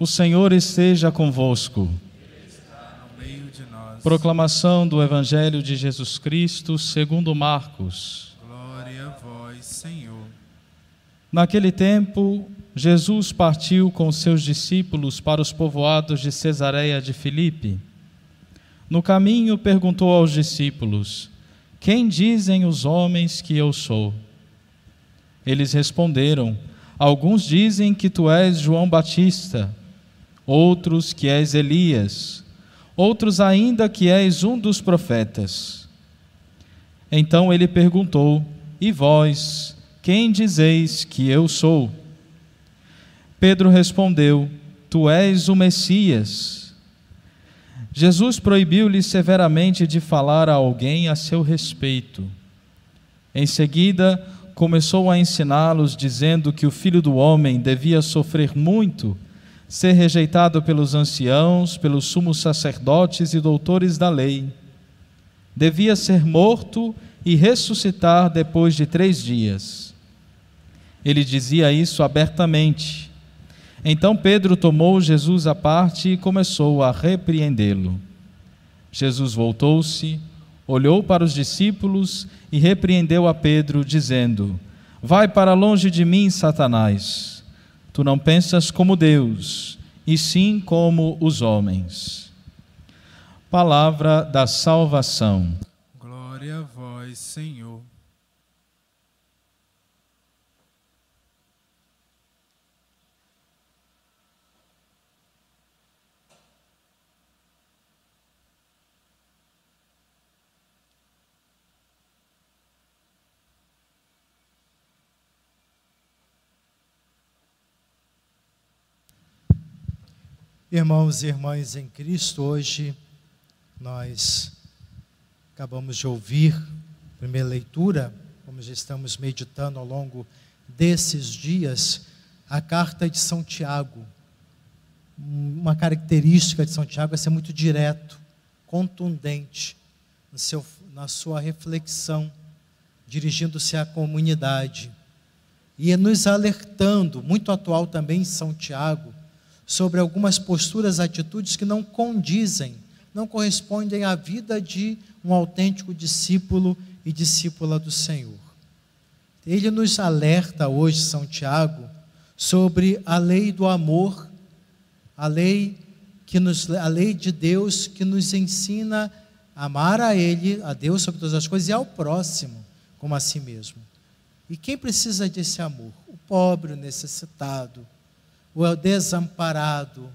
O Senhor esteja convosco. no meio de nós. Proclamação do Evangelho de Jesus Cristo, segundo Marcos. Glória a vós, Senhor. Naquele tempo, Jesus partiu com seus discípulos para os povoados de Cesareia de Filipe. No caminho, perguntou aos discípulos: Quem dizem os homens que eu sou? Eles responderam: Alguns dizem que tu és João Batista, outros que és Elias, outros ainda que és um dos profetas. Então ele perguntou: E vós, quem dizeis que eu sou? Pedro respondeu: Tu és o Messias. Jesus proibiu-lhe severamente de falar a alguém a seu respeito. Em seguida, começou a ensiná-los, dizendo que o filho do homem devia sofrer muito, ser rejeitado pelos anciãos, pelos sumos sacerdotes e doutores da lei. Devia ser morto e ressuscitar depois de três dias. Ele dizia isso abertamente. Então Pedro tomou Jesus à parte e começou a repreendê-lo. Jesus voltou-se, olhou para os discípulos e repreendeu a Pedro, dizendo: Vai para longe de mim, Satanás. Tu não pensas como Deus, e sim como os homens. Palavra da salvação. Glória a vós, Senhor. Irmãos e irmãs em Cristo, hoje nós acabamos de ouvir a primeira leitura, como já estamos meditando ao longo desses dias, a carta de São Tiago. Uma característica de São Tiago é ser muito direto, contundente seu, na sua reflexão, dirigindo-se à comunidade e nos alertando, muito atual também São Tiago, sobre algumas posturas, atitudes que não condizem, não correspondem à vida de um autêntico discípulo e discípula do Senhor. Ele nos alerta hoje, São Tiago, sobre a lei do amor, a lei que nos, a lei de Deus que nos ensina a amar a Ele, a Deus sobre todas as coisas e ao próximo como a si mesmo. E quem precisa desse amor? O pobre, o necessitado, o desamparado,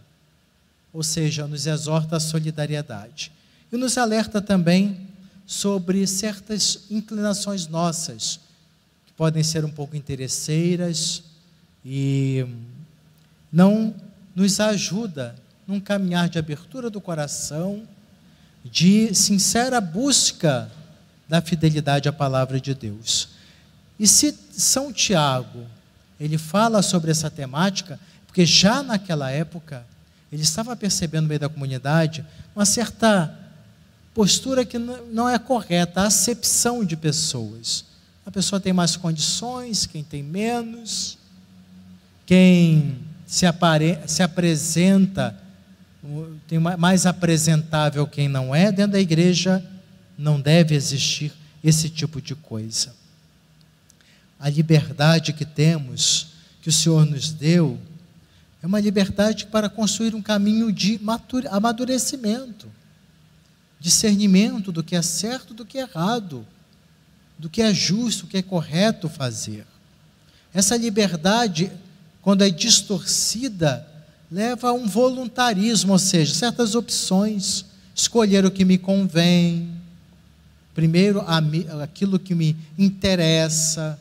ou seja, nos exorta à solidariedade. E nos alerta também sobre certas inclinações nossas, que podem ser um pouco interesseiras e não nos ajuda num caminhar de abertura do coração, de sincera busca da fidelidade à palavra de Deus. E se São Tiago, ele fala sobre essa temática, porque já naquela época, ele estava percebendo no meio da comunidade uma certa postura que não é correta, a acepção de pessoas. A pessoa tem mais condições, quem tem menos, quem se, apare se apresenta, tem mais apresentável quem não é, dentro da igreja não deve existir esse tipo de coisa. A liberdade que temos, que o Senhor nos deu, é uma liberdade para construir um caminho de amadurecimento, discernimento do que é certo, do que é errado, do que é justo, do que é correto fazer. Essa liberdade, quando é distorcida, leva a um voluntarismo, ou seja, certas opções, escolher o que me convém, primeiro aquilo que me interessa,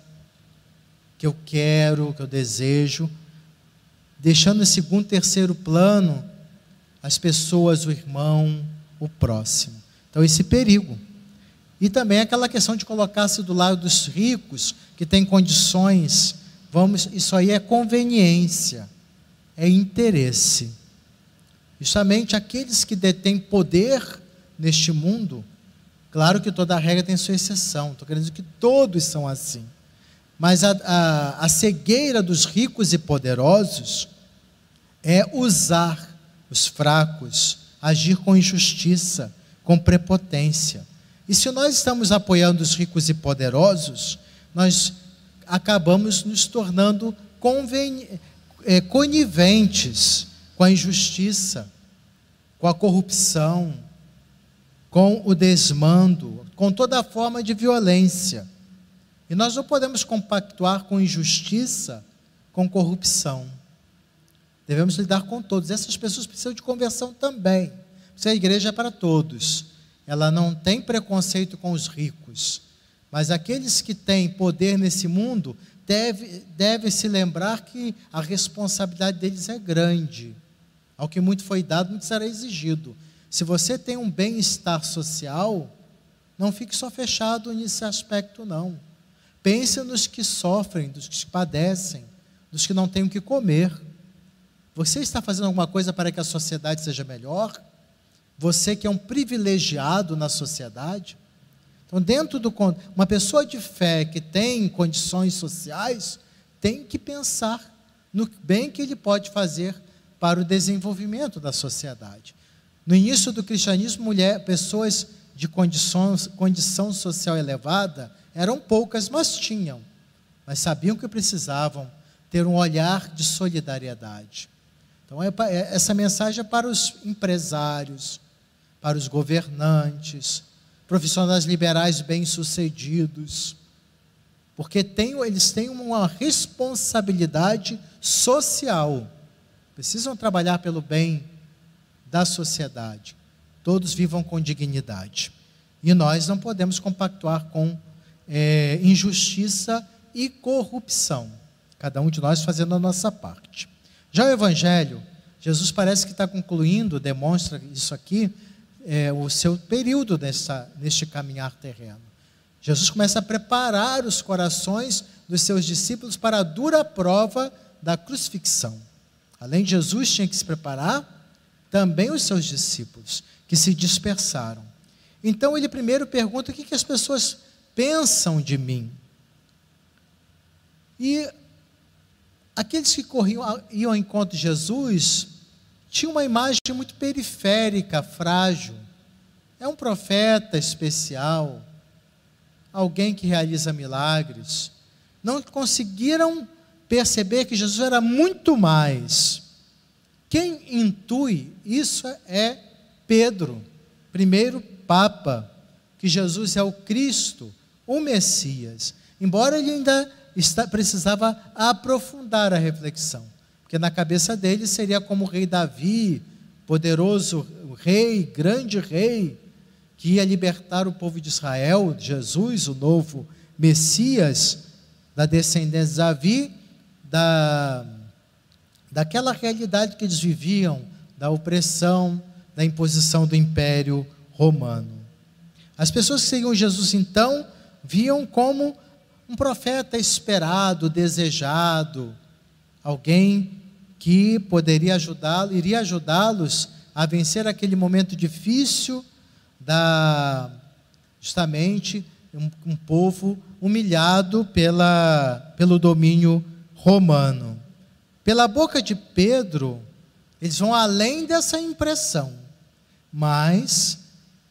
que eu quero, que eu desejo, deixando em segundo, terceiro plano as pessoas, o irmão, o próximo. Então, esse perigo. E também aquela questão de colocar-se do lado dos ricos, que têm condições. Vamos, isso aí é conveniência, é interesse. Justamente aqueles que detêm poder neste mundo, claro que toda regra tem sua exceção, estou querendo dizer que todos são assim. Mas a, a, a cegueira dos ricos e poderosos é usar os fracos, agir com injustiça, com prepotência. E se nós estamos apoiando os ricos e poderosos, nós acabamos nos tornando é, coniventes com a injustiça, com a corrupção, com o desmando, com toda forma de violência. E nós não podemos compactuar com injustiça, com corrupção. Devemos lidar com todos. Essas pessoas precisam de conversão também. A igreja é para todos. Ela não tem preconceito com os ricos. Mas aqueles que têm poder nesse mundo devem deve se lembrar que a responsabilidade deles é grande. Ao que muito foi dado, muito será exigido. Se você tem um bem-estar social, não fique só fechado nesse aspecto, não. Pense nos que sofrem, dos que padecem, dos que não têm o que comer. Você está fazendo alguma coisa para que a sociedade seja melhor? Você que é um privilegiado na sociedade? Então, dentro do uma pessoa de fé que tem condições sociais tem que pensar no bem que ele pode fazer para o desenvolvimento da sociedade. No início do cristianismo, mulher, pessoas de condições, condição social elevada eram poucas, mas tinham. Mas sabiam que precisavam ter um olhar de solidariedade. Então, é, é, essa mensagem é para os empresários, para os governantes, profissionais liberais bem-sucedidos, porque tem, eles têm uma responsabilidade social, precisam trabalhar pelo bem da sociedade. Todos vivam com dignidade. E nós não podemos compactuar com é, injustiça e corrupção. Cada um de nós fazendo a nossa parte. Já o Evangelho, Jesus parece que está concluindo, demonstra isso aqui, é, o seu período nessa, neste caminhar terreno. Jesus começa a preparar os corações dos seus discípulos para a dura prova da crucifixão. Além de Jesus, tinha que se preparar também os seus discípulos, que se dispersaram. Então ele primeiro pergunta o que, que as pessoas pensam de mim. E aqueles que corriam, iam ao encontro de Jesus tinham uma imagem muito periférica, frágil. É um profeta especial, alguém que realiza milagres. Não conseguiram perceber que Jesus era muito mais. Quem intui isso é Pedro, primeiro Papa que Jesus é o Cristo, o Messias. Embora ele ainda está, precisava aprofundar a reflexão, porque na cabeça dele seria como o rei Davi, poderoso rei, grande rei, que ia libertar o povo de Israel, Jesus, o novo Messias, da descendência de Davi, da, daquela realidade que eles viviam, da opressão, da imposição do império romano. As pessoas que seguiam Jesus então viam como um profeta esperado, desejado, alguém que poderia ajudá-lo, iria ajudá-los a vencer aquele momento difícil da justamente um, um povo humilhado pela, pelo domínio romano. Pela boca de Pedro, eles vão além dessa impressão, mas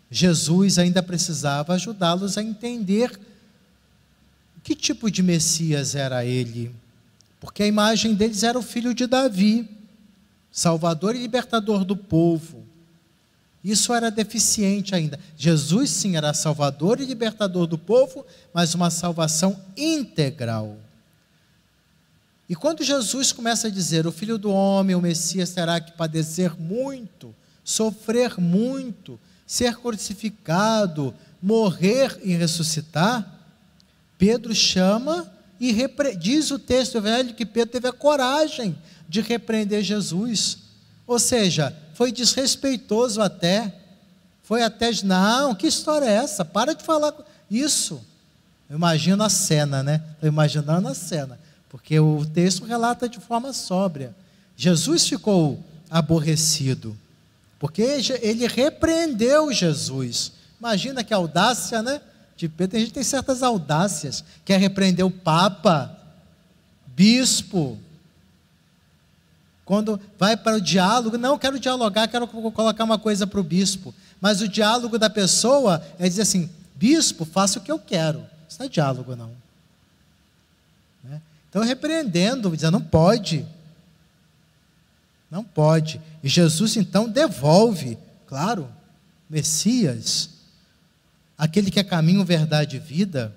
Jesus ainda precisava ajudá-los a entender que tipo de Messias era ele. Porque a imagem deles era o filho de Davi, salvador e libertador do povo. Isso era deficiente ainda. Jesus, sim, era salvador e libertador do povo, mas uma salvação integral. E quando Jesus começa a dizer: O filho do homem, o Messias, terá que padecer muito, sofrer muito, ser crucificado, morrer e ressuscitar, Pedro chama e repre... diz o texto velho que Pedro teve a coragem de repreender Jesus. Ou seja, foi desrespeitoso até. Foi até, não, que história é essa? Para de falar isso. Eu imagino a cena, né? Estou imaginando a cena, porque o texto relata de forma sóbria. Jesus ficou aborrecido. Porque ele repreendeu Jesus. Imagina que audácia, né? De Pedro. A gente tem certas audácias. Quer repreender o Papa, bispo. Quando vai para o diálogo, não, quero dialogar, quero colocar uma coisa para o bispo. Mas o diálogo da pessoa é dizer assim: bispo, faça o que eu quero. Isso não é diálogo, não. Né? Então, repreendendo, dizendo, não pode. Não pode. E Jesus então devolve, claro, Messias, aquele que é caminho, verdade e vida.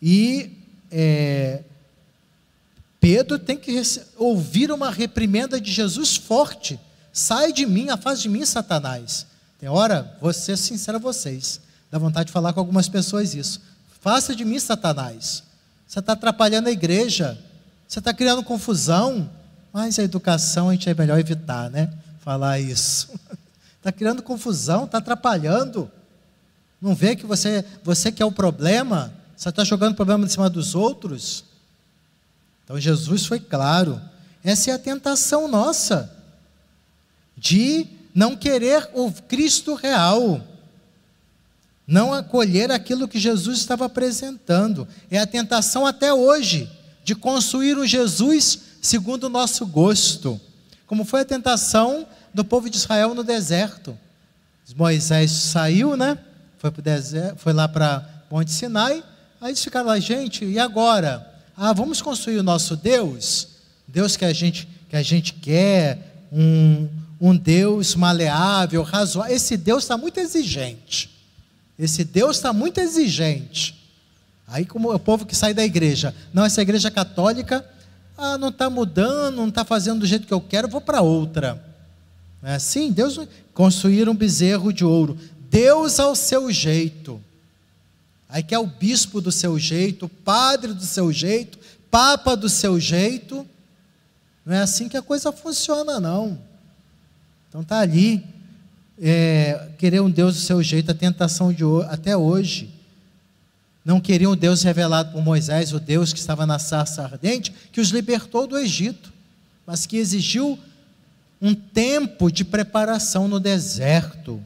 E é, Pedro tem que ouvir uma reprimenda de Jesus forte. Sai de mim, afasta de mim, Satanás. Tem hora, vou ser sincero a vocês, dá vontade de falar com algumas pessoas isso. Faça de mim, Satanás. Você está atrapalhando a igreja, você está criando confusão, mas a educação a gente é melhor evitar, né? Falar isso. Está criando confusão, está atrapalhando. Não vê que você, você que é o problema, você está jogando o problema em cima dos outros. Então Jesus foi claro. Essa é a tentação nossa de não querer o Cristo real, não acolher aquilo que Jesus estava apresentando. É a tentação até hoje de construir um Jesus segundo o nosso gosto, como foi a tentação do povo de Israel no deserto. Moisés saiu, né? Foi, pro deserto, foi lá para Monte Sinai, aí eles ficaram lá, gente, e agora? Ah, vamos construir o nosso Deus, Deus que a gente, que a gente quer, um, um Deus maleável, razoável. Esse Deus está muito exigente. Esse Deus está muito exigente. Aí, como o povo que sai da igreja, não, essa igreja católica ah, não está mudando, não está fazendo do jeito que eu quero, vou para outra. É assim? Deus construir um bezerro de ouro. Deus ao seu jeito. Aí quer o bispo do seu jeito, padre do seu jeito, papa do seu jeito. Não é assim que a coisa funciona, não. Então está ali, é, querer um Deus do seu jeito, a tentação de até hoje não queriam o Deus revelado por Moisés, o Deus que estava na sarça ardente, que os libertou do Egito, mas que exigiu um tempo de preparação no deserto.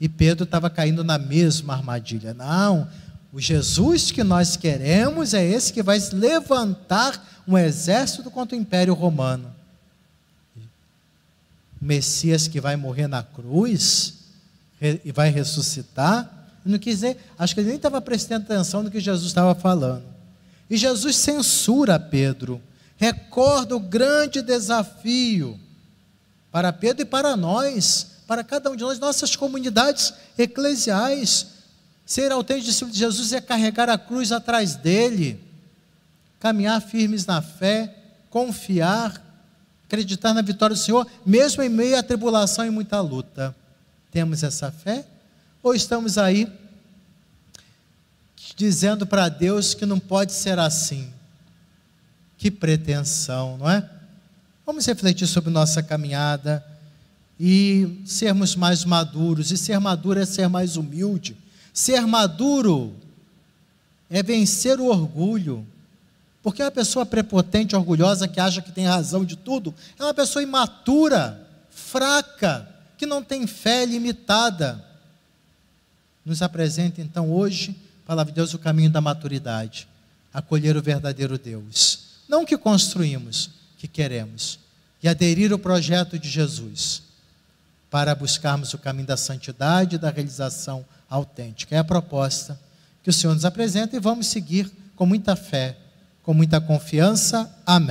E Pedro estava caindo na mesma armadilha. Não, o Jesus que nós queremos é esse que vai levantar um exército contra o Império Romano. O Messias que vai morrer na cruz e vai ressuscitar não quis dizer, acho que ele nem estava prestando atenção no que Jesus estava falando. E Jesus censura Pedro, recorda o grande desafio para Pedro e para nós, para cada um de nós, nossas comunidades eclesiais. Ser autêntico discípulo de Jesus é carregar a cruz atrás dele, caminhar firmes na fé, confiar, acreditar na vitória do Senhor, mesmo em meio à tribulação e muita luta. Temos essa fé? Ou estamos aí dizendo para Deus que não pode ser assim? Que pretensão, não é? Vamos refletir sobre nossa caminhada e sermos mais maduros. E ser maduro é ser mais humilde. Ser maduro é vencer o orgulho. Porque a pessoa prepotente, orgulhosa, que acha que tem razão de tudo, é uma pessoa imatura, fraca, que não tem fé limitada nos apresenta então hoje, palavra de Deus, o caminho da maturidade, acolher o verdadeiro Deus. Não o que construímos, que queremos, e aderir ao projeto de Jesus, para buscarmos o caminho da santidade e da realização autêntica. É a proposta que o Senhor nos apresenta e vamos seguir com muita fé, com muita confiança. Amém.